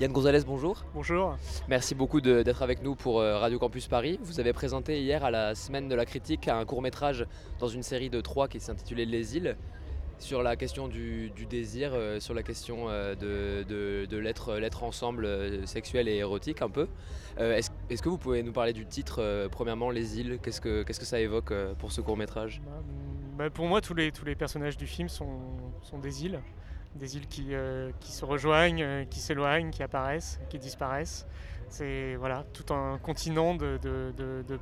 Yann Gonzalez, bonjour. Bonjour. Merci beaucoup d'être avec nous pour euh, Radio Campus Paris. Vous avez présenté hier à la semaine de la critique un court métrage dans une série de trois qui s'intitulait Les îles sur la question du, désir, euh, sur la question euh, de, l'être ensemble sexuel et érotique un peu. Est-ce que vous pouvez nous parler du titre, premièrement, Les îles? Qu'est-ce que ça évoque pour ce court métrage bah, bah, Pour moi, tous les, tous les personnages du film sont, sont des îles des îles qui, euh, se rejoignent, euh, qui s'éloignent, qui apparaissent, qui disparaissent. C'est voilà, tout un continent de,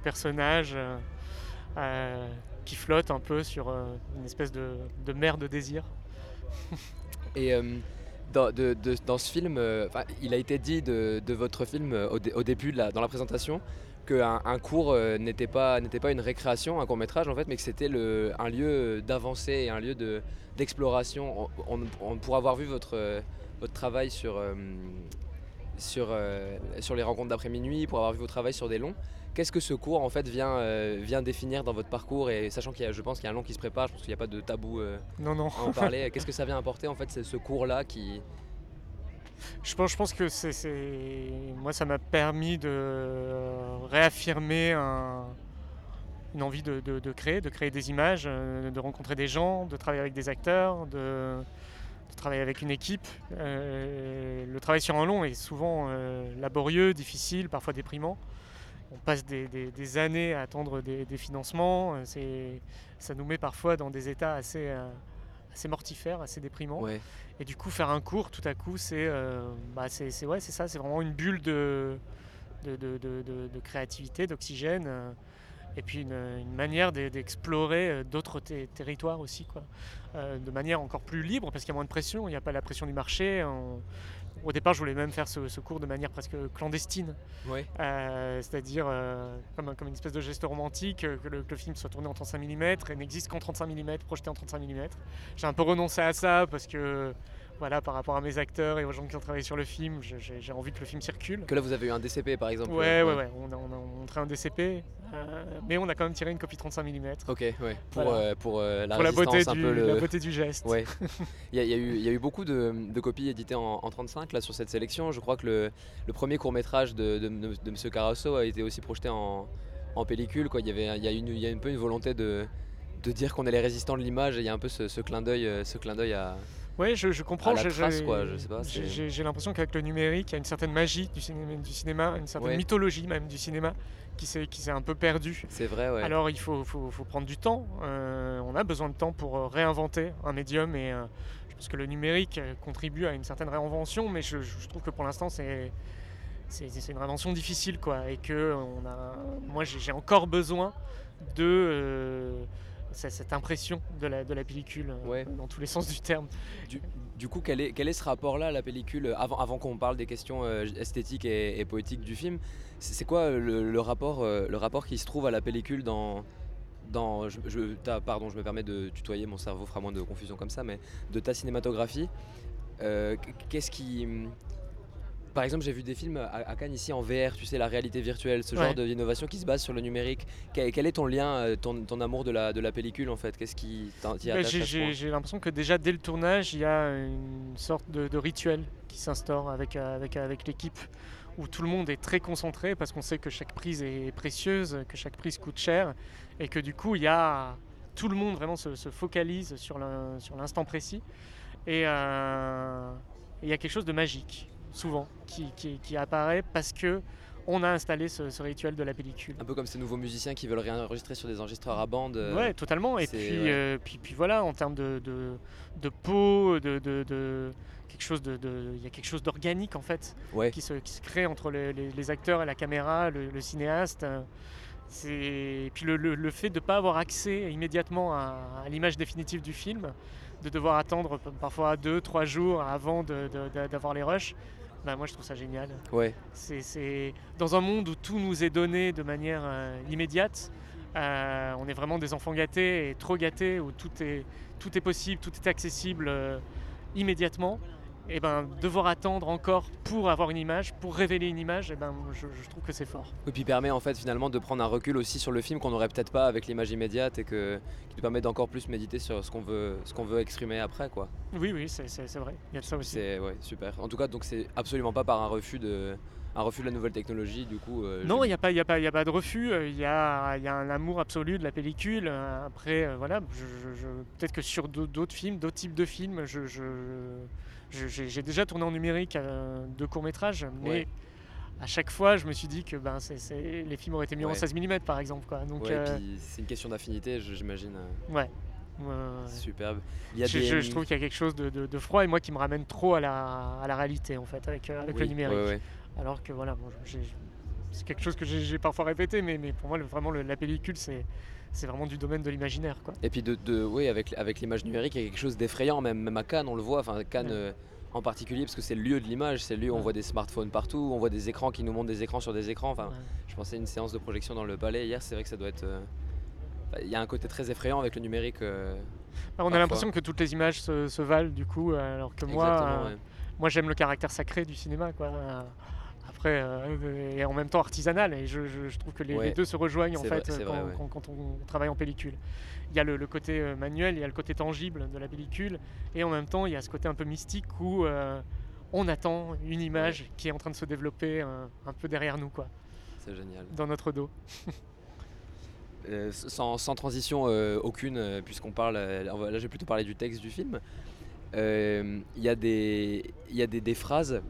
personnages euh, qui flottent un peu sur une espèce de, mer de désir. Et dans, ce film, il a été dit de, votre film au, au début, dans la présentation, qu'un un cours euh, n'était pas, pas une récréation, un court métrage en fait, mais que c'était un lieu d'avancée et un lieu d'exploration. on, on, pour avoir vu votre, votre travail sur, euh, sur, euh, sur les rencontres d'après minuit, pour avoir vu votre travail sur des longs, qu'est-ce que ce cours en fait vient, vient définir dans votre parcours? Et sachant qu'il y a, je pense qu'il y a un long qui se prépare, je pense qu'il n'y a pas de tabou non, non. à en parler, qu'est-ce que ça vient apporter en fait ce cours-là qui, je pense, que moi, ça m'a permis de réaffirmer une envie de, créer, de créer des images, euh, de rencontrer des gens, de travailler avec des acteurs, de, travailler avec une équipe. Euh, le travail sur un long est souvent euh, laborieux, difficile, parfois déprimant. On passe des, années à attendre des financements. ça nous met parfois dans des états assez assez mortifère, assez déprimant. Et du coup, faire un cours, tout à coup, c'est euh, bah, c'est ouais, ça, c'est vraiment une bulle de, de, de, de créativité, d'oxygène. Euh, et puis une, manière d'explorer euh, d'autres territoires aussi, quoi. de manière encore plus libre, parce qu'il y a moins de pression, il n'y a pas la pression du marché. Au départ, je voulais même faire ce, cours de manière presque clandestine. Euh, c'est-à-dire euh, comme, comme, une espèce de geste romantique, euh, que le, film soit tourné en 35 mm et n'existe qu'en 35 mm, projeté en 35 mm. J'ai un peu renoncé à ça parce que voilà, par rapport à mes acteurs et aux gens qui ont travaillé sur le film, j'ai envie que le film circule. Que là, vous avez eu un DCP par exemple Ouais, ouais, ouais. On, a, montré un DCP, euh, mais on a quand même tiré une copie 35 mm. Ok, ouais. Pour, euh, pour, euh, la, beauté un du, peu la beauté du geste. Ouais. il, y a, eu, il y, a eu, beaucoup de, copies éditées en, 35 là, sur cette sélection. Je crois que le, le premier court métrage de, de, de, M. Carasso a été aussi projeté en, en pellicule. Quoi. Il, y avait, il, y a une, il y a un peu une volonté de, de dire qu'on est les résistants de l'image et il y a un peu ce, ce clin d'œil à oui, je, comprends. J'ai l'impression qu'avec le numérique, il y a une certaine magie du cinéma, une certaine mythologie même du cinéma qui s'est un peu perdue. C'est vrai, ouais. Alors il faut, prendre du temps. Euh, on a besoin de temps pour euh, réinventer un médium et euh, je pense que le numérique contribue à une certaine réinvention, mais je, trouve que pour l'instant c'est c'est une réinvention difficile quoi et que on a moi j'ai encore besoin de cette impression de la, de la pellicule euh, dans tous les sens du terme. Du, coup, quel est, quel est ce rapport-là à la pellicule avant, avant qu'on parle des questions euh, esthétiques et, poétiques du film C'est quoi le, rapport, euh, le rapport qui se trouve à la pellicule dans, dans je, pardon, je me permets de tutoyer, mon cerveau fera moins de confusion comme ça, mais de ta cinématographie, qu'est-ce qui par exemple, j'ai vu des films à, Cannes ici en VR, tu sais, la réalité virtuelle, ce genre d'innovation qui se base sur le numérique. Quel, est ton lien, euh, ton, amour de la, de la pellicule en fait? Qu'est-ce qui t'y bah, J'ai l'impression que déjà dès le tournage, il y a une sorte de, rituel qui s'instaure avec, euh, avec, avec l'équipe où tout le monde est très concentré parce qu'on sait que chaque prise est précieuse, que chaque prise coûte cher et que du coup, il y a tout le monde vraiment se, focalise sur l'instant précis et euh, il y a quelque chose de magique souvent, qui, apparaît parce que on a installé ce, rituel de la pellicule. Un peu comme ces nouveaux musiciens qui veulent réenregistrer sur des enregistreurs à bande. Euh, ouais, totalement. Et puis, euh, puis, puis, voilà, en termes de, de, peau, de, de, quelque chose de, il y a quelque chose d'organique en fait, qui, se, qui, se, crée entre les, acteurs et la caméra, le, cinéaste. Et puis le, le, fait de ne pas avoir accès immédiatement à, à l'image définitive du film, de devoir attendre parfois deux, trois jours avant d'avoir les rushs, bah, moi je trouve ça génial. Ouais. C'est dans un monde où tout nous est donné de manière euh, immédiate. Euh, on est vraiment des enfants gâtés et trop gâtés, où tout est, tout est possible, tout est accessible euh, immédiatement. Et ben, devoir attendre encore pour avoir une image, pour révéler une image, et ben, je, je trouve que c'est fort. Et puis permet en fait finalement de prendre un recul aussi sur le film qu'on n'aurait peut-être pas avec l'image immédiate et que, qui nous permet d'encore plus méditer sur ce qu'on veut, ce qu'on veut exprimer après quoi. Oui, oui, c'est vrai, il y a de ça aussi. C'est ouais, super. En tout cas, donc c'est absolument pas par un refus de, un refus de la nouvelle technologie du coup. euh, Non, il n'y a, pas- y a, pas- y a pas de refus, euh, il y a, y a un amour absolu de la pellicule. euh, Après, euh, voilà, je- je- je- peut-être que sur d'au- d'autres films, d'autres types de films, je- j'ai déjà tourné en numérique euh, deux courts-métrages, mais Ouais. à chaque fois, je me suis dit que ben, les films auraient été mis en Ouais. 16 mm par exemple. Quoi. Donc, Ouais, euh, puis c'est une question d'affinité, j'imagine. euh, ouais. Superbe. Il y a Je, des... je- je trouve qu'il y a quelque chose de, de- de froid et moi qui me ramène trop à la, à la réalité en fait avec, euh, avec le numérique. Alors que voilà, bon, j'ai- c'est quelque chose que j'ai parfois répété, mais, mais pour moi, le- vraiment, le- la pellicule, c'est c'est vraiment du domaine de l'imaginaire. quoi. Et puis de, de- oui, avec, avec l'image numérique, il y a quelque chose d'effrayant, même, même à Cannes, on le voit, enfin Cannes Ouais. euh, en particulier, parce que c'est le lieu de l'image, c'est le lieu où on voit des smartphones partout, on voit des écrans qui nous montrent des écrans sur des écrans. Enfin, Ouais. je pensais à une séance de projection dans le palais hier, c'est vrai que ça doit être. euh, Il y a un côté très effrayant avec le numérique. euh, Ah, on a l'impression que toutes les images se, se valent du coup, alors que moi, moi j'aime le caractère sacré du cinéma. Quoi. Euh, Après, euh, et en même temps artisanal, et je, je- je trouve que les, deux se rejoignent en fait vrai, c'est quand, vrai, ouais. quand- quand on travaille en pellicule. Il y a le, le côté euh, manuel, il y a le côté tangible de la pellicule, et en même temps il y a ce côté un peu mystique où euh, on attend une image qui est en train de se développer euh, un peu derrière nous, quoi, C'est génial. dans notre dos. Euh, sans, sans transition euh, aucune, euh, puisqu'on parle, euh, là je vais plutôt parler du texte du film, euh, il y a, des, y a des, des phrases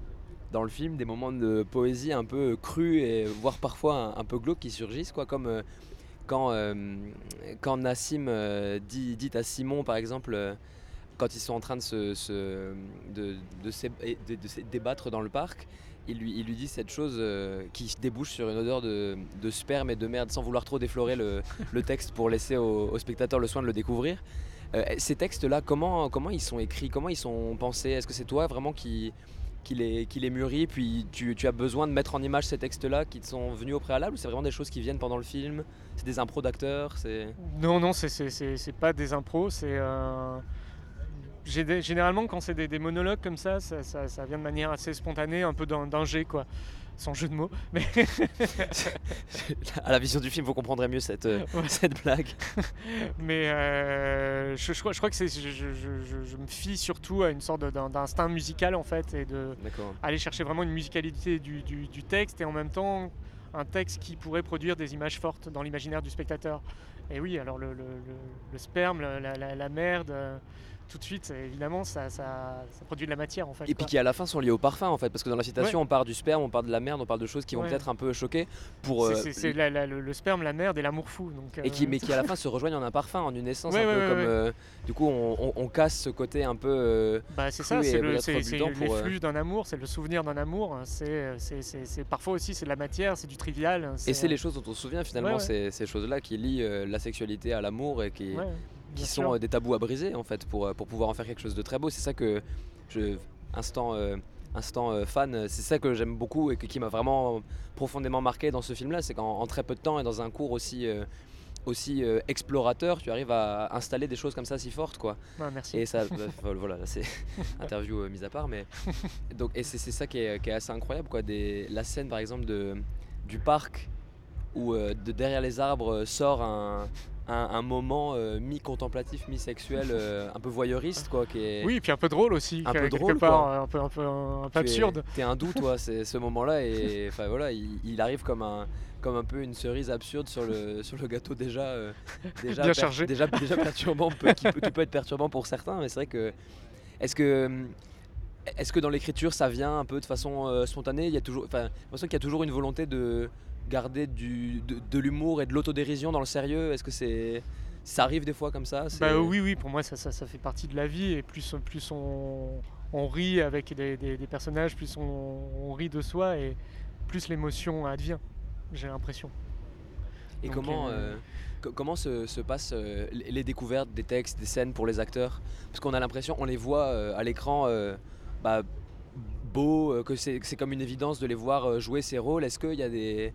dans le film, des moments de poésie un peu crus et voire parfois un, peu glauques qui surgissent, quoi, comme euh, quand, euh, quand Nassim euh, dit, à Simon par exemple, quand ils sont en train de se, de, se débattre dans le parc, il lui, il lui dit cette chose qui débouche sur une odeur de, de sperme et de merde sans vouloir trop déflorer le, le texte pour laisser au, spectateur le soin de le découvrir. Ces textes-là, comment, comment ils sont écrits, comment ils sont pensés? Est-ce que c'est toi vraiment qui, qui, les, qui les mûris, puis tu, as besoin de mettre en image ces textes-là qui te sont venus au préalable ou c'est vraiment des choses qui viennent pendant le film? C'est des impros d'acteurs. Non, non, c'est- c'est pas des impros, c'est. euh, Généralement, quand c'est des, des monologues comme ça ça, ça- ça vient de manière assez spontanée, un peu d'un jet, quoi. Sans jeu de mots. Mais, À la vision du film, vous comprendrez mieux cette, euh, Ouais. cette blague. mais euh, je, je crois, je crois que c'est- je, me fie surtout à une sorte d'instinct musical, en fait, et de aller chercher vraiment une musicalité du, du- du texte et en même temps un texte qui pourrait produire des images fortes dans l'imaginaire du spectateur. Et oui, alors le, le- le- le sperme, la, la- la merde, euh, tout de suite, évidemment, ça, ça- ça produit de la matière en fait. Et puis qui à la fin sont liés au parfum en fait, parce que dans la citation on parle du sperme, on parle de la merde, on parle de choses qui vont Ouais. peut-être un peu choquer pour C'est- euh, le, le sperme, la merde et l'amour fou. Donc, et qui euh, mais qui à la fin se rejoignent en un parfum, en une essence Ouais, un peu comme euh, du coup on, on- on casse ce côté un peu euh, Bah, c'est ça, c'est le- l'effluve d'un amour, c'est le souvenir d'un amour. C'est c'est- parfois aussi c'est de la matière, c'est du trivial. et c'est les choses dont on se souvient finalement. Ces, choses-là qui lient la sexualité à l'amour et qui, qui bien sont sûr. euh, des tabous à briser en fait pour, euh, pour pouvoir en faire quelque chose de très beau. C'est ça que je instant euh, instant euh, fan, c'est ça que j'aime beaucoup et que- qui m'a vraiment profondément marqué dans ce film-là, c'est qu'en en très peu de temps et dans un cours aussi euh, aussi explorateur, tu arrives à installer des choses comme ça si fortes quoi. Ouais, merci. Et ça, bah, voilà, là, c'est interview mise à part, mais donc et c'est ça qui est, qui est assez incroyable quoi. Des, la scène par exemple de du parc où de derrière les arbres sort un, un, un moment euh, mi-contemplatif, mi-sexuel, euh, un peu voyeuriste quoi, qui est Oui, et puis un peu drôle aussi, Un peu drôle, part, quoi. un peu, un peu, un peu tu absurde. T'es hindou toi, c'est ce moment-là et enfin voilà, il, il arrive comme un comme un peu une cerise absurde sur le sur le gâteau déjà euh, déjà Bien chargé. déjà déjà perturbant peut- qui, peut, qui peut être perturbant pour certains, mais c'est vrai que est-ce que est-ce que dans l'écriture ça vient un peu de façon euh, spontanée? Il y a toujours, enfin, qu'il y a toujours une volonté de garder du, de, de l'humour et de l'autodérision dans le sérieux. Est-ce que c'est ça arrive des fois comme ça? Bah oui, oui, pour moi ça, ça, ça fait partie de la vie et plus, plus on, on rit avec des, des- des personnages, plus on, on rit de soi et plus l'émotion advient, j'ai l'impression. Et Donc, comment, euh, euh, co- comment se, se passent euh, les découvertes des textes, des scènes pour les acteurs? Parce qu'on a l'impression, on les voit à l'écran bah, beaux, euh, que c'est comme une évidence de les voir euh, jouer ces rôles. Est-ce qu'il y a des.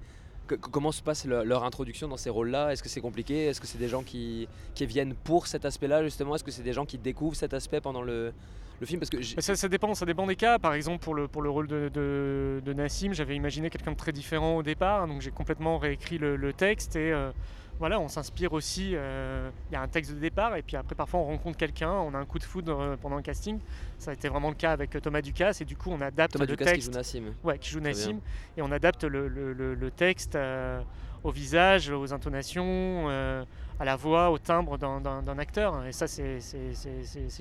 comment se passe leur introduction dans ces rôles-là? Est-ce que c'est compliqué? Est-ce que c'est des gens qui, qui, viennent pour cet aspect-là justement? Est-ce que c'est des gens qui découvrent cet aspect pendant le, le film? Parce que ça, ça, dépend, ça dépend des cas. Par exemple, pour le, pour le rôle de, de, Nassim, j'avais imaginé quelqu'un de très différent au départ, donc j'ai complètement réécrit le, texte et euh, voilà, on s'inspire aussi. Euh, il y a un texte de départ et puis après parfois on rencontre quelqu'un, on a un coup de foudre euh, pendant le casting. Ça a été vraiment le cas avec Thomas Ducasse et du coup on adapte Thomas le Ducasse texte. qui joue Nassim. Ouais, qui joue Nassim et on adapte le, le texte au visage, aux intonations à la voix, au timbre d'un acteur. Et ça, c'est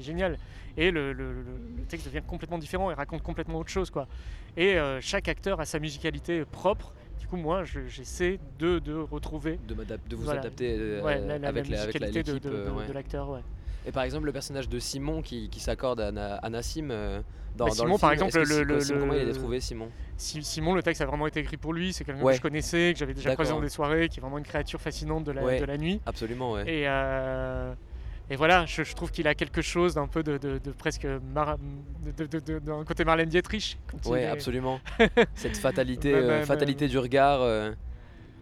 génial. Et le, texte devient complètement différent et raconte complètement autre chose. Quoi. Et euh, chaque acteur a sa musicalité propre. Coup, moi, j'essaie de, de, retrouver. De, de vous adapter euh, avec, la, musicalité de, de l'acteur. Ouais. Et par exemple, le personnage de Simon qui, qui s'accorde à, à, Nassim euh, dans, bah, Simon, par exemple, le, le, comment il a trouvé Simon? Simon, le texte a vraiment été écrit pour lui. C'est quelqu'un que je connaissais, que j'avais déjà croisé dans des soirées, qui est vraiment une créature fascinante de la, de la nuit. Absolument, ouais. Et, euh, et voilà, je, trouve qu'il a quelque chose d'un peu de, de, de presque d'un côté Marlène Dietrich. Oui, absolument. Cette fatalité, euh, fatalité du regard.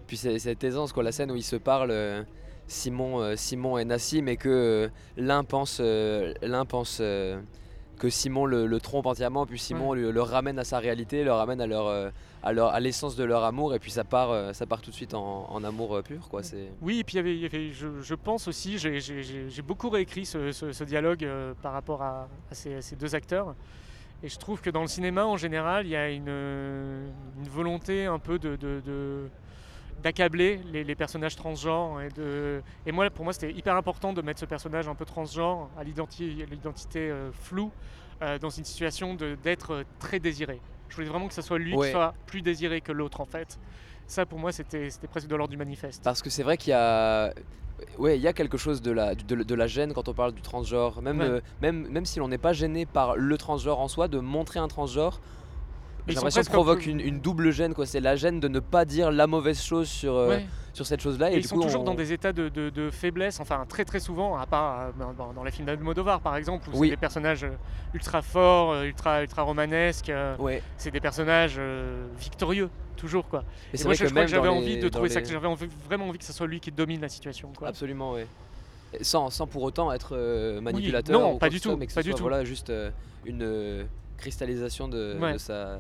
puis cette aisance, quoi, la scène où ils se parlent. Simon, euh, Simon et Nassim et que euh, l'un pense, euh, l'un pense que Simon le, trompe entièrement, puis Simon le, ramène à sa réalité, le ramène à leur, à, à l'essence de leur amour, et puis ça part, ça part tout de suite en, amour pur. Quoi, c'est... Oui, et puis y avait, je, pense aussi, j'ai, beaucoup réécrit ce, dialogue par rapport à, ces, deux acteurs. Et je trouve que dans le cinéma, en général, il y a une, volonté un peu de d'accabler les, personnages transgenres. Et, de... et moi, pour moi, c'était hyper important de mettre ce personnage un peu transgenre, à l'identité euh, floue, euh, dans une situation d'être très désiré. Je voulais vraiment que ce soit lui qui soit plus désiré que l'autre, en fait. Ça, pour moi, c'était presque de l'ordre du manifeste. Parce que c'est vrai qu'il y a... Ouais, il y a quelque chose de la, de, la gêne quand on parle du transgenre. Même, euh, même, même si l'on n'est pas gêné par le transgenre en soi, de montrer un transgenre, j'ai l'impression que ça provoque une, double gêne. quoi. C'est la gêne de ne pas dire la mauvaise chose sur, euh, sur cette chose-là. Et, ils sont toujours dans des états de, de, faiblesse, enfin très très souvent, à part euh, dans, les films d'Almodovar par exemple, où c'est des personnages euh, ultra forts, ultra, ultra romanesques. C'est des personnages victorieux toujours quoi. Et, moi je, crois que j'avais envie de trouver ça, que j'avais vraiment envie que ce soit lui qui domine la situation. Quoi. Absolument, oui. Sans, sans, pour autant être manipulateur. non, pas du tout. Mais que pas du tout. Voilà, juste une cristallisation de, sa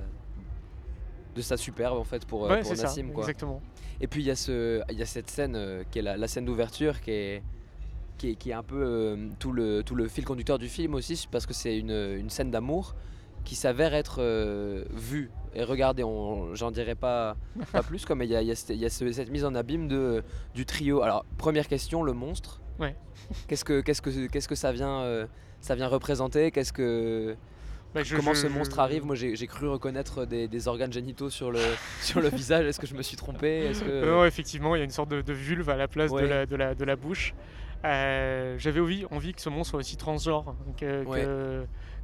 de sa superbe en fait pour, euh, pour Nassim quoi. Exactement. Et puis il y a ce il y a cette scène euh, qui est la, scène d'ouverture qui est qui est, qui est un peu euh, tout, le, tout le fil conducteur du film aussi parce que c'est une, une, scène d'amour qui s'avère être vue et regardez j'en dirais pas, pas plus comme il y a, y a, y a cette mise en abîme de, du trio alors première question le monstre ouais. qu'est-ce que qu'est-ce que qu'est-ce que ça vient ça vient représenter? Qu'est-ce que bah, Comment ce monstre arrive Moi j'ai cru reconnaître des, organes génitaux sur le, sur le visage. Est-ce que je me suis trompé? Que... Non, effectivement, il y a une sorte de, vulve à la place de, la, de, la, de, la, bouche. Euh, j'avais envie, envie que ce monstre soit aussi transgenre, que,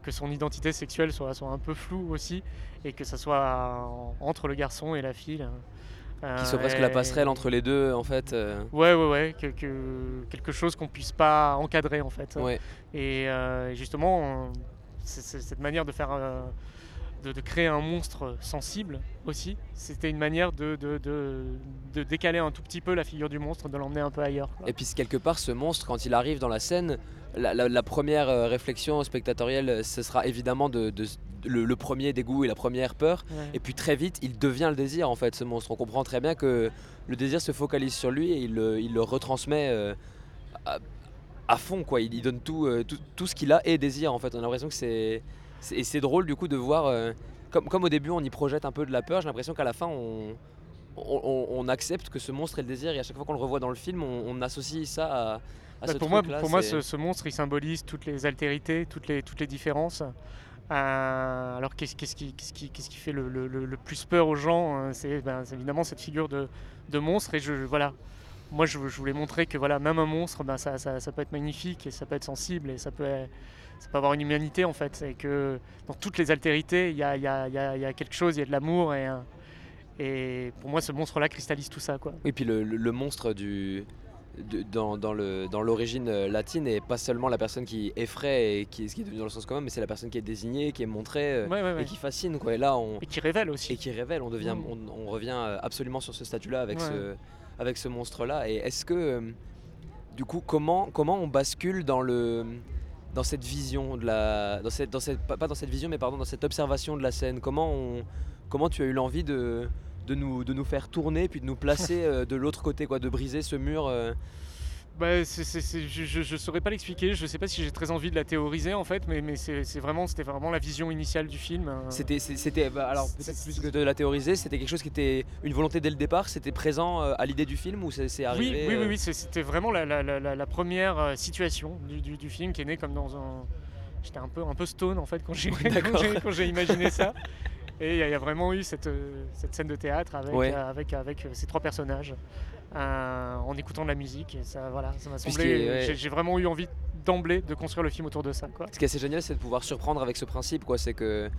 que, son identité sexuelle soit, soit un peu floue aussi, et que ça soit entre le garçon et la fille. Qui soit presque la passerelle entre les deux en fait. Euh. Ouais ouais ouais, quelque chose qu'on puisse pas encadrer en fait. Ouais. Et euh, justement, cette manière de faire euh, de, créer un monstre sensible aussi. C'était une manière de, de, décaler un tout petit peu la figure du monstre, de l'emmener un peu ailleurs. Et puis quelque part, ce monstre, quand il arrive dans la scène, la, première euh, réflexion spectatorielle, ce sera évidemment de, le, premier dégoût et la première peur. Et puis très vite, il devient le désir en fait, ce monstre. On comprend très bien que le désir se focalise sur lui et il, le retransmet. Euh, à fond quoi. Il, donne euh, tout, tout, ce qu'il a et désire en fait. On a l'impression que c'est et c'est drôle du coup de voir euh, comme, comme au début on y projette un peu de la peur. J'ai l'impression qu'à la fin on, on, accepte que ce monstre est le désir et à chaque fois qu'on le revoit dans le film on, associe ça à, bah, ce pour moi pour moi ce, monstre il symbolise toutes les altérités, toutes les toutes les différences. Euh, alors qu'est-ce qui, qui, qui, fait le, le, plus peur aux gens C'est ben, évidemment cette figure de, de monstre et je voilà moi je, voulais montrer que voilà, même un monstre, ben, ça, ça, peut être magnifique et ça peut être sensible et ça peut, ça peut avoir une humanité en fait. Et que dans toutes les altérités, il y a, y, a, y a, quelque chose, il y a de l'amour et, et pour moi ce monstre-là cristallise tout ça. Quoi. Et puis le, le, monstre du, dans, dans, le, dans l'origine euh, latine et pas seulement la personne qui effraie et qui, qui est devenu dans le sens commun, mais c'est la personne qui est désignée, qui est montrée et qui fascine. Quoi. Et, là, on, et qui révèle aussi. Et qui révèle, on, devient, mm. on, revient absolument sur ce statut-là avec, ce, avec ce monstre-là. Et est-ce que, du coup, comment, comment on bascule dans le dans cette vision de la dans cette, dans cette pas dans cette vision mais pardon dans cette observation de la scène? Comment on comment tu as eu l'envie de de nous, de nous faire tourner, puis de nous placer euh, de l'autre côté, quoi, de briser ce mur. Euh. Bah, je ne saurais pas l'expliquer, je ne sais pas si j'ai très envie de la théoriser en fait, mais, mais c'est vraiment, c'était vraiment la vision initiale du film. Hein. C'était, c'était bah, alors peut-être plus que de la théoriser, c'était quelque chose qui était une volonté dès le départ, c'était présent euh, à l'idée du film ou c'est arrivé Oui, oui, oui, c'était vraiment la, la, la, première situation du, du, film qui est née comme dans un. J'étais un peu, un peu stone en fait quand j'ai imaginé ça. Et il y, a vraiment eu cette, euh, cette scène de théâtre avec, euh, avec, avec, euh, ces trois personnages en écoutant de la musique. Et ça, voilà, ça m'a semblé. J'ai vraiment eu envie d'emblée de construire le film autour de ça. Quoi. Ce qui est assez génial, c'est de pouvoir surprendre avec ce principe. C'est que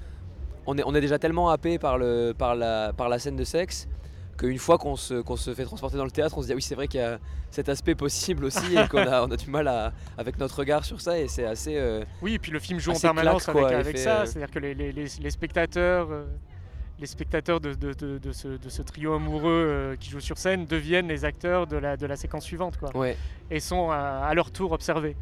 on est, on est déjà tellement happé par, le, par, la, par la scène de sexe qu'une fois qu'on se, se, fait transporter dans le théâtre, on se dit ah oui c'est vrai qu'il y a cet aspect possible aussi et qu'on a, on a du mal à, avec notre regard sur ça et c'est assez... Euh, oui et puis le film joue en permanence avec, ça, euh, c'est-à-dire que les, les, les, spectateurs... les spectateurs euh, de, de, de, ce, de, ce, trio amoureux qui joue sur scène deviennent les acteurs de la, séquence suivante quoi, et sont à, à, leur tour observés.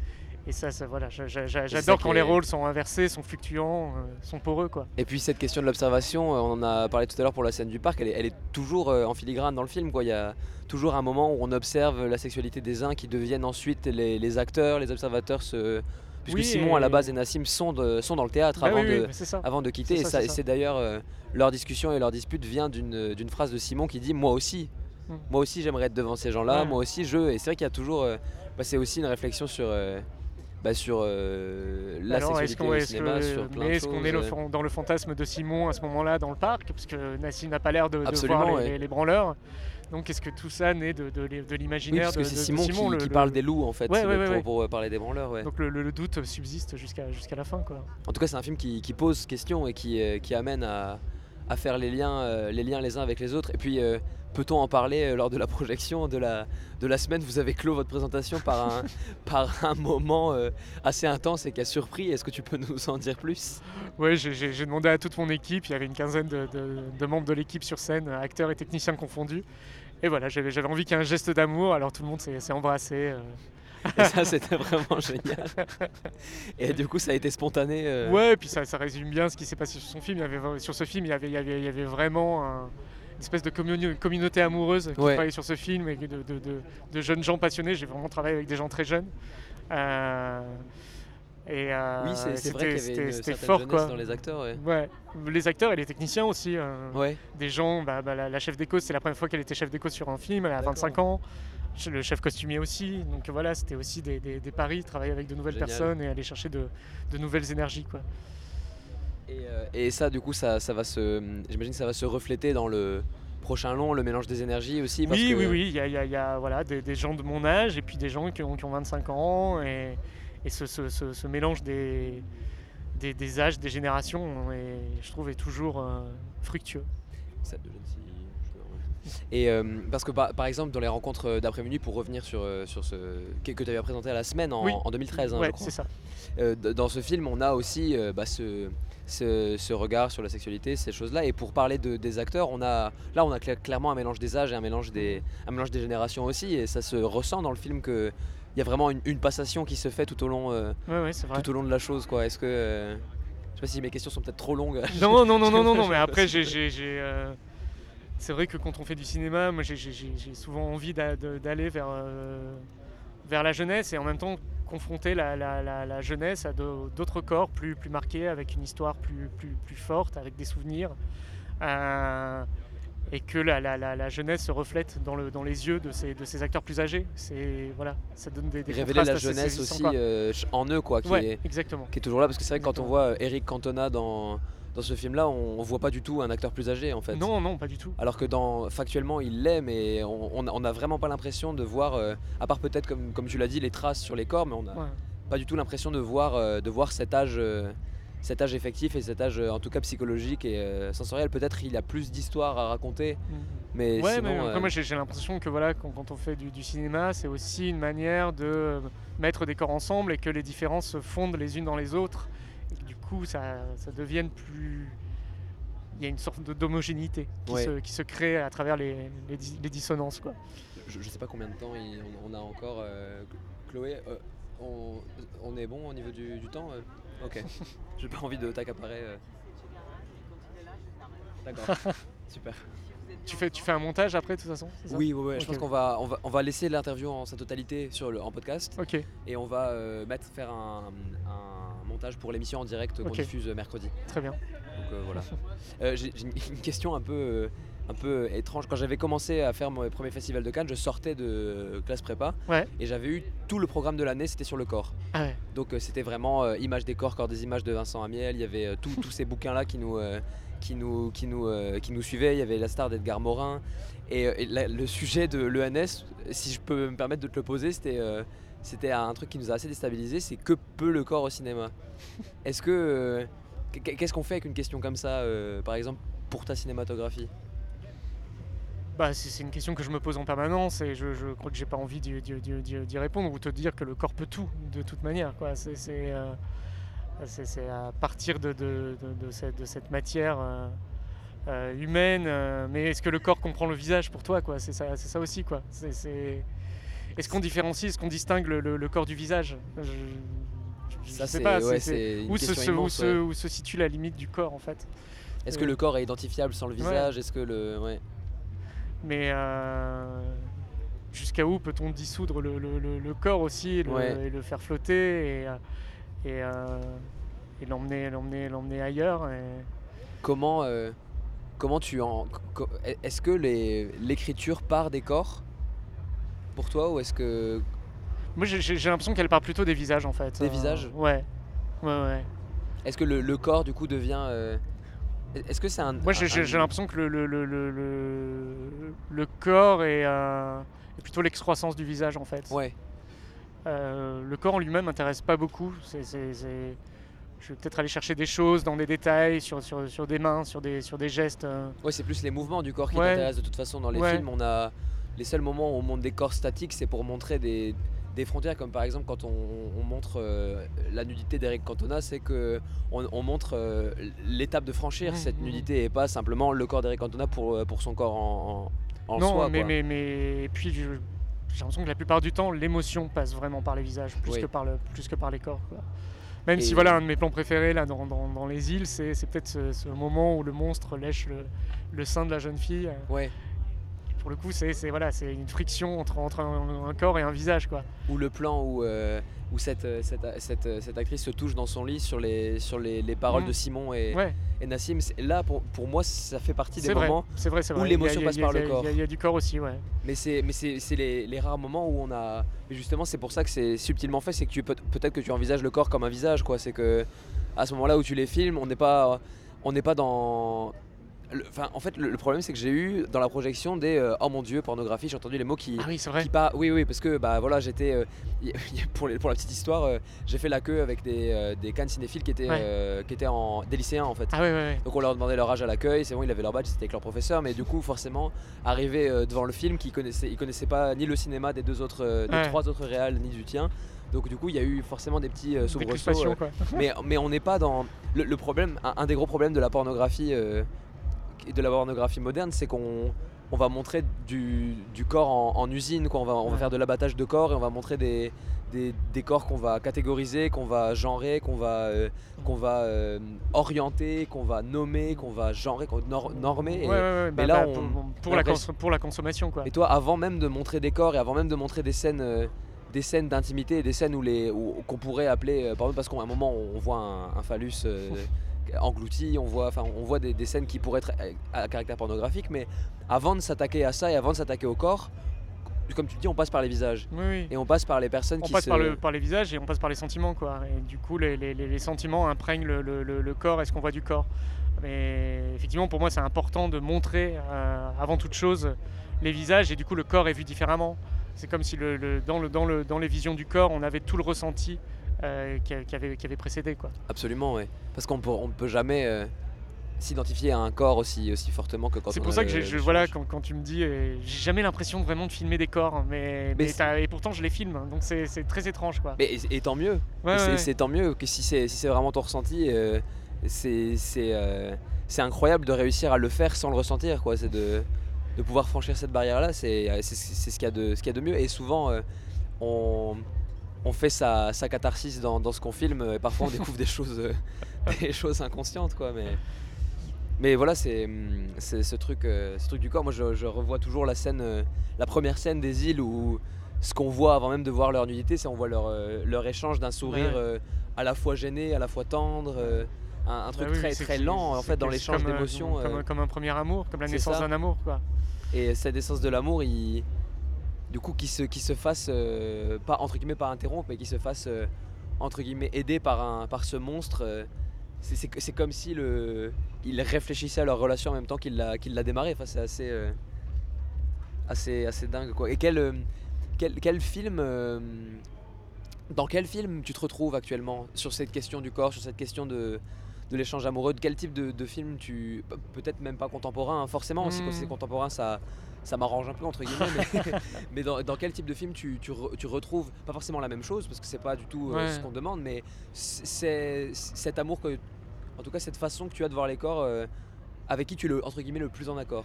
Et ça, ça voilà, j'adore quand les rôles sont inversés, sont fluctuants, euh, sont poreux. Quoi. Et puis cette question de l'observation, euh, on en a parlé tout à l'heure pour la scène du parc, elle est, elle est toujours euh, en filigrane dans le film. Quoi. Il y a toujours un moment où on observe la sexualité des uns qui deviennent ensuite les, les acteurs, les observateurs se... Puisque Simon à la base et Nassim sont, de, sont dans le théâtre bah avant, de, avant de quitter. et, c'est d'ailleurs leur discussion et leur dispute vient d'une phrase de Simon qui dit Moi aussi, hmm. moi aussi j'aimerais être devant ces gens-là, moi aussi je. Et c'est vrai qu'il y a toujours. Bah, c'est aussi une réflexion sur bah, sur euh, la sexualité au cinéma, sur plein Mais est-ce qu'on est euh. dans le fantasme de Simon à ce moment-là dans le parc? Parce que Nassim n'a pas l'air de, voir les, branleurs. Donc est-ce que tout ça naît de, de, l'imaginaire oui, parce que c'est Simon, qui, parle des loups en fait, pour, euh, parler des branleurs. Donc le, doute subsiste jusqu'à jusqu'à la fin. Quoi. En tout cas c'est un film qui, pose question et qui, qui amène à, à, faire les liens, les liens les uns avec les autres. Et puis Peut-on en parler euh, lors de la projection de la, de la semaine? Vous avez clos votre présentation par un, par un moment euh, assez intense et qui a surpris. Est-ce que tu peux nous en dire plus? Oui, j'ai demandé à toute mon équipe. Il y avait une quinzaine de, membres de l'équipe sur scène, acteurs et techniciens confondus. Et voilà, j'avais envie qu'il y ait un geste d'amour. Alors tout le monde s'est embrassé. Euh. Et ça, c'était vraiment génial. Et du coup, ça a été spontané. Ouais, et puis ça, ça, résume bien ce qui s'est passé sur son film. Il y avait, sur ce film, il y avait, il y avait, il y avait vraiment un, espèce de communauté amoureuse qui travaille sur ce film et de, jeunes gens passionnés. J'ai vraiment travaillé avec des gens très jeunes. Euh, et euh, oui, c'est vrai qu'il y avait une fort quoi. dans les acteurs. Ouais. Les acteurs et les techniciens aussi. Euh, ouais. Des gens, bah, bah, la, chef d'éco, c'est la première fois qu'elle était chef d'éco sur un film, elle a 25 ans. Le chef costumier aussi. Donc voilà, c'était aussi des, paris, travailler avec de nouvelles personnes et aller chercher de, nouvelles énergies. Quoi. Euh, et, ça, du coup, ça, ça va se, j'imagine, ça va se refléter dans le prochain long, le mélange des énergies aussi. oui, oui, oui. Il y a, voilà, des, gens de mon âge et puis des gens qui ont, qui ont 25 ans et, et ce, ce, ce, mélange des, des, âges, des générations, et je trouve est toujours euh, fructueux. Et euh, parce que par, exemple dans les rencontres d'après-midi, pour revenir sur, sur ce que, tu avais présenté à la semaine en, en 2013, hein, ouais, c'est ça. dans ce film, on a aussi bah, ce, ce, regard sur la sexualité, ces choses-là. Et pour parler de, des acteurs, on a, là on a clairement un mélange des âges et un mélange des, un mélange des générations aussi. Et ça se ressent dans le film qu'il y a vraiment une, passation qui se fait tout au long, euh, tout au long de la chose. Quoi. Est-ce que. Euh, je sais pas si mes questions sont peut-être trop longues. Non, non, non, non, non, non, mais après, j'ai. Euh, c'est vrai que quand on fait du cinéma, moi j'ai souvent envie d'aller vers, vers la jeunesse et en même temps confronter la, jeunesse à d'autres corps plus, plus marqués, avec une histoire plus, plus, plus forte, avec des souvenirs. Euh, et que la, jeunesse se reflète dans, le, dans les yeux de ces, de ces acteurs plus âgés. Voilà, ça donne des, des révéler la jeunesse aussi euh, en eux quoi, qui, est, exactement. qui est toujours là parce que c'est vrai que quand on voit euh, Eric Cantona dans dans ce film-là, on voit pas du tout un acteur plus âgé en fait. Non, non, pas du tout. Alors que dans factuellement, il l'est, mais on n'a vraiment pas l'impression de voir, euh, à part peut-être comme, comme tu l'as dit, les traces sur les corps, mais on n'a pas du tout l'impression de voir, euh, de voir cet âge. Euh, cet âge effectif et cet âge en tout cas psychologique et sensoriel, peut-être il a plus d'histoires à raconter. Mm. Mais Ouais, sinon, mais après, moi j'ai l'impression que voilà, quand, quand on fait du, du cinéma, c'est aussi une manière de mettre des corps ensemble et que les différences se fondent les unes dans les autres. Du coup, ça, ça devienne plus. Il y a une sorte d'homogénéité qui, Ouais. se, qui se crée à travers les, les dis- les dissonances. Quoi. je, je sais pas combien de temps il- on, on a encore. euh, Chloé, euh, on, on est bon au niveau du, du temps euh Ok. J'ai pas envie de t'accaparer. euh. D'accord. Super. Tu fais, tu fais un montage après, de toute façon Oui. Je pense qu'on va, on va, on va laisser l'interview en sa totalité sur le, en podcast Ok, et on va euh, mettre, faire un, un montage pour l'émission en direct qu'on diffuse euh, mercredi. très bien. Donc euh, voilà. Euh, J'ai une, question un peu, un peu étrange. Quand j'avais commencé à faire mon premier festival de Cannes, je sortais de classe prépa Ouais. et j'avais eu tout le programme de l'année, c'était sur le corps. Ah ouais. Donc euh, c'était vraiment euh, Images des corps, corps des images de Vincent Amiel. Il y avait euh, tous- tous ces bouquins-là qui nous, qui, nous, qui, nous, euh, qui nous suivaient. Il y avait La star d'Edgar Morin. Et, euh, et la- le sujet de l'ENS, si je peux me permettre de te le poser, c'était euh, c'était un truc qui nous a assez déstabilisé. C'est que peut le corps au cinéma Est-ce que qu- qu'est-ce qu'on fait avec une question comme ça, par exemple pour ta cinématographie? Bah, c'est une question que je me pose en permanence et je, je crois que j'ai pas envie d'y répondre ou te dire que le corps peut tout de toute manière. quoi. C'est c'est, à partir de, de- de- de cette, matière euh, euh, humaine. euh, mais est-ce que le corps comprend le visage pour toi quoi? C'est ça, aussi. quoi. Est-ce qu'on différencie, est-ce qu'on distingue le, le- le corps du visage? Je, Ça, sais pas. ouais, c'est- où, se, où où situe la limite du corps en fait? Est-ce que le corps est identifiable sans le ouais. visage? Est-ce que le ouais. Mais jusqu'à où peut-on dissoudre le, corps aussi et le, Ouais. et le faire flotter et, et, euh, et l'emmener, l'emmener, l'emmener ailleurs et- Comment, euh, comment tu en. Est-ce que l'écriture part des corps pour toi ou est-ce que. Moi j'ai, l'impression qu'elle part plutôt des visages en fait. Des Euh, visages Ouais. Ouais, ouais. Est-ce que le, le corps du coup devient. euh, Est-ce que c'est un. Moi j'ai, l'impression que le, le, le, le, le- le corps est, euh, est plutôt l'excroissance du visage en fait. Ouais, Euh, le corps en lui-même m'intéresse pas beaucoup. Je vais peut-être aller chercher des choses dans des détails, sur, sur, sur des mains, sur des, sur des gestes. euh. ouais c'est plus les mouvements du corps qui Ouais. t'intéressent de toute façon dans les Ouais. films. On a. Les seuls moments où on montre des corps statiques, c'est pour montrer des, des frontières, comme par exemple quand on, on montre euh, la nudité d'Eric Cantona, c'est que on, on montre euh, l'étape de franchir Mhm, cette mhm. nudité et pas simplement le corps d'Eric Cantona pour, pour son corps en, en, en non, soi. mais, mais, mais et puis je- j'ai l'impression que la plupart du temps, l'émotion passe vraiment par les visages, plus, Oui. que, par le, plus que par les corps. quoi. Même Et- si voilà, un de mes plans préférés là, dans, dans- dans les îles, c'est peut-être ce, ce moment où le monstre lèche le, le sein de la jeune fille. Ouais. Pour le coup, c'est voilà, c'est une friction entre, entre un, un corps et un visage. Quoi. Ou le plan où, euh, où cette, euh, cette, cette, euh, cette actrice se touche dans son lit sur les, sur les, les paroles Mhm. de Simon et, Ouais, et Nassim. Là, pour, pour moi, ça fait partie des vrai, moments. vrai, c'est où vrai. l'émotion a- passe a- par le corps. Il y, a- il y a du corps aussi, ouais. Mais c'est les, les rares moments où on a. Mais justement, c'est pour ça que c'est subtilement fait. C'est que peut-être que tu envisages le corps comme un visage, quoi. C'est que à ce moment-là où tu les filmes, on n'est pas on n'est pas dans. Le- en fait, le, le problème, c'est que j'ai eu dans la projection des euh, oh mon dieu pornographie. J'ai entendu les mots qui Ah oui, c'est vrai. qui par- Oui, oui, parce que bah voilà, j'étais euh, pour, les- pour la petite histoire, euh, j'ai fait la queue avec des, des cannes cinéphiles qui étaient Ouais. qui étaient en des lycéens en fait. Ah ouais, ouais. Donc on leur demandait leur âge à l'accueil, c'est bon, ils avaient leur badge, c'était avec leur professeur, mais du coup forcément, arrivé devant le film, qu'ils connaissaient, ils connaissaient pas ni le cinéma des deux autres, des Ouais. trois autres réals, ni du tien. Donc du coup, il y a eu forcément des petits euh, soubresauts. euh, mais mais on n'est pas dans le, le problème, un, un des gros problèmes de la pornographie, euh, de la pornographie moderne, c'est qu'on on va montrer du, du corps en, en usine, quoi. On va, on va faire de l'abattage de corps et on va montrer des, des, des corps qu'on va catégoriser, qu'on va genrer, qu'on va, euh, qu'on va euh, orienter, qu'on va nommer, qu'on va genrer, qu'on va nor- normer. et- Ouais, ouais, ouais, bah, là, bah, on- pour, la pour la consommation, quoi. Et toi, avant même de montrer des corps et avant même de montrer des scènes, euh, des scènes d'intimité et des scènes où les, qu'on pourrait appeler, par exemple, parce qu'à un moment on voit un, un phallus englouti, on voit, enfin, on voit des, des scènes qui pourraient être euh, à caractère pornographique, mais avant de s'attaquer à ça et avant de s'attaquer au corps, comme tu le dis, on passe par les visages Oui, oui. et on passe par les personnes On qui passe se... par, le, par les visages et on passe par les sentiments, quoi. Et du coup, les, les- les- les sentiments imprègnent le, le- le- le corps et ce qu'on voit du corps. Mais effectivement, pour moi, c'est important de montrer, euh, avant toute chose, les visages et du coup, le corps est vu différemment. C'est comme si dans, dans les visions du corps, on avait tout le ressenti euh, qui, avait, qui avait précédé, quoi. Absolument, ouais. Parce qu'on peut, on ne peut jamais. euh, s'identifier à un corps aussi, aussi fortement que quand C'est pour ça que je, voilà, quand, quand tu me dis, euh, j'ai jamais l'impression de vraiment de filmer des corps, hein, mais, Mais et pourtant je les filme, hein, donc c'est très étrange quoi. Mais et, et tant mieux. Ouais, c'est ouais, tant mieux que si c'est si vraiment ton ressenti, c'est incroyable de réussir à le faire sans le ressentir quoi. C'est de de pouvoir franchir cette barrière là, c'est ce qu'il y a de ce qu'il y a de mieux. Et souvent on on fait sa, sa catharsis dans, dans ce qu'on filme et parfois on découvre des choses euh, des choses inconscientes quoi. Mais mais voilà c'est c'est ce truc euh, ce truc du corps. Moi je, je revois toujours la scène euh, la première scène des îles où ce qu'on voit avant même de voir leur nudité, c'est on voit leur, leur échange d'un sourire Ouais. euh, à la fois gêné, à la fois tendre, euh, un, un truc Bah oui, très très lent en fait dans l'échange d'émotions. Comme, euh, comme un premier amour, comme la naissance d'un amour quoi. et cette essence de l'amour, il, du coup, qui se, qui se fasse, euh, pas entre guillemets pas interrompre, mais qui se fasse euh, entre guillemets aider par, un, par ce monstre. euh, c'est- comme si le, il réfléchissait à leur relation en même temps qu'il l'a qu'il l'a démarré. Enfin, c'est assez, euh, assez, assez dingue quoi. Et quel, quel, quel film, dans quel film tu te retrouves actuellement sur cette question du corps, sur cette question de, de l'échange amoureux? De quel type de, de film tu, pe- peut-être même pas contemporain, hein, forcément. Si Hmm. c'est contemporain, ça, ça m'arrange un peu entre guillemets. mais mais dans, dans quel type de film tu, tu, re- tu retrouves pas forcément la même chose parce que c'est pas du tout euh, Ouais. ce qu'on demande, mais c'est cet amour que, en tout cas cette façon que tu as de voir les corps, euh, avec qui tu es le entre guillemets le plus en accord.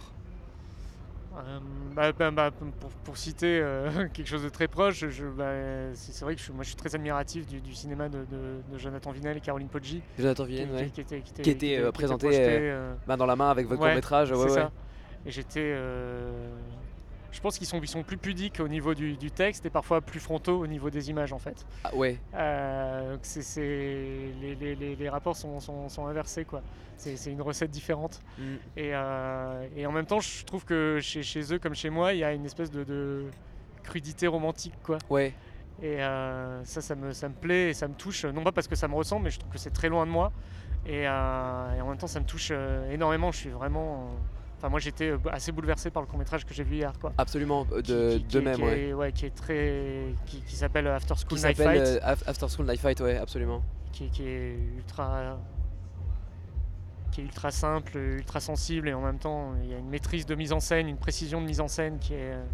Euh, bah, bah, bah, pour, pour citer euh, quelque chose de très proche, c'est vrai que je, moi je suis très admiratif du, du cinéma de, de- de Jonathan Vinel et Caroline Poggi, Jonathan Vienne, qui- ouais. qui était, qui Qui présenté, projeté, euh, Main dans la main avec votre Ouais, court métrage, ouais. ça. Et j'étais. euh, je pense qu'ils sont, ils sont plus pudiques au niveau du, du texte et parfois plus frontaux au niveau des images en fait. Ah, ouais. Euh, c'est, c'est- les, les- les- les rapports sont, sont- sont inversés quoi. C'est, c'est une recette différente. Mm. Et, euh, et en même temps, je trouve que chez, chez eux comme chez moi, il y a une espèce de, de crudité romantique quoi. Ouais. Et euh, ça, ça me, ça me plaît et ça me touche, non pas parce que ça me ressemble, mais je trouve que c'est très loin de moi. Et, euh, et en même temps, ça me touche énormément. Je suis vraiment. Euh, Enfin, moi, j'étais euh, assez bouleversé par le court métrage que j'ai vu hier, quoi. Absolument, euh, Qui- de, qui- de même, qui ouais. est, ouais, qui est très, qui, s'appelle After School Night Fight, euh, Af- After School Night Fight, ouais, absolument. qui, est ultra, qui est ultra simple, ultra sensible, et en même temps, il y a une maîtrise de mise en scène, une précision de mise en scène qui est, euh,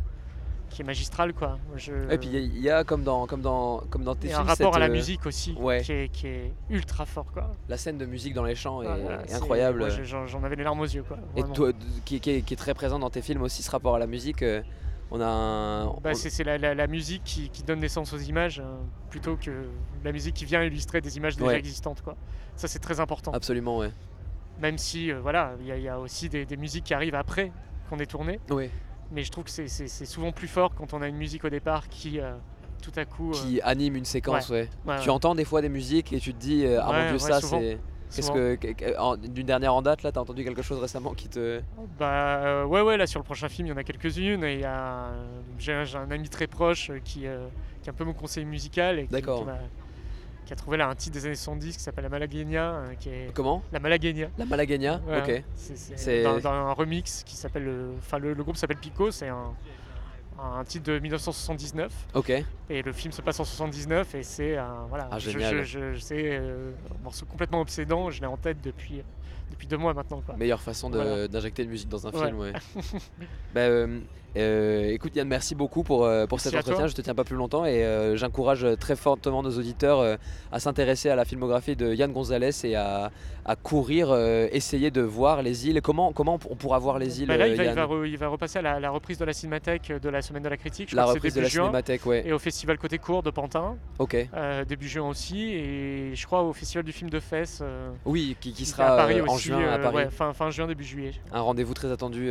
qui est magistrale, quoi. Je... Et puis il y a- il y, a comme dans, comme dans, comme dans tes films, un rapport cette, à la euh, musique aussi, ouais. qui, est, qui est ultra fort, quoi. la scène de musique dans les champs est, c'est- incroyable. J'en avais les larmes aux yeux, quoi. Et toi, qui, qui est, qui est très présent dans tes films aussi, ce rapport à la musique. euh, on a un. Bah, c'est la, la- la musique qui, qui donne naissance aux images euh, plutôt que la musique qui vient illustrer des images déjà Ouais. existantes. Quoi. Ça, c'est très important. Absolument, ouais. Même si, euh, voilà, il y, a- il y a aussi des, des musiques qui arrivent après qu'on ait tourné. Ouais. Mais je trouve que c'est- souvent plus fort quand on a une musique au départ qui, euh, tout à coup. euh, Qui anime une séquence, ouais. ouais, Tu entends des fois des musiques et tu te dis, euh, ah mon dieu, ça c'est. Qu'est-ce que. D'une dernière en date, là, t'as entendu quelque chose récemment qui te. Bah euh, ouais ouais là sur le prochain film il y en a quelques-unes et il y a euh, j'ai un, ami très proche euh, qui, euh, qui est un peu mon conseiller musical et qui, D'accord. qui m'a- qui a trouvé là un titre des années 70 qui s'appelle La Malagueña euh, qui est Comment? La Malagueña La Malagueña Voilà. Ok. C'est- dans, dans un remix qui s'appelle le enfin le, le groupe s'appelle Pico c'est un, un titre de 1979 Ok. et le film se passe en 79 et c'est un voilà Ah, génial. je- euh, un morceau complètement obsédant je l'ai en tête depuis depuis deux mois maintenant quoi. Meilleure façon de- Voilà. d'injecter de musique dans un Ouais. film, ouais. bah, euh, euh, écoute Yann, merci beaucoup pour, euh, pour cet entretien. Je te tiens pas plus longtemps et euh, j'encourage très fortement nos auditeurs euh, à s'intéresser à la filmographie de Yann Gonzalez et à, à courir, essayer de voir les îles. Comment, comment on pourra voir les îles, Bah là, il va, il va re- il va repasser à la, la reprise de la Cinémathèque de la Semaine de la Critique. Je La crois que c'est reprise de la juin. cinémathèque, ouais. Et au Festival Côté Court de Pantin, Ok. début juin aussi. Et je crois au Festival du film de Fès. Oui, qui, qui sera à Paris en aussi, juin à Paris. ouais, fin, fin juin, début juillet. Un rendez-vous très attendu.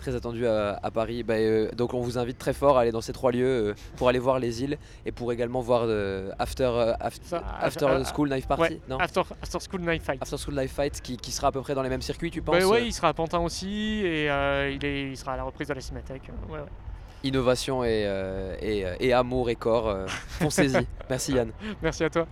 Très attendu à, à Paris. Bah, euh, donc on vous invite très fort à aller dans ces trois lieux euh, pour aller voir les îles et pour également voir euh, After, After, School Knife Party. Ouais, non After, After School Night Fight. After School Knife Fight qui, qui sera à peu près dans les mêmes circuits, tu penses Bah ouais, euh, il sera à Pantin aussi et il, est, il sera à la reprise de la Cinémathèque. ouais, ouais. Innovation et, et, et amour et corps. Foncez-y. Merci Yann. Merci à toi.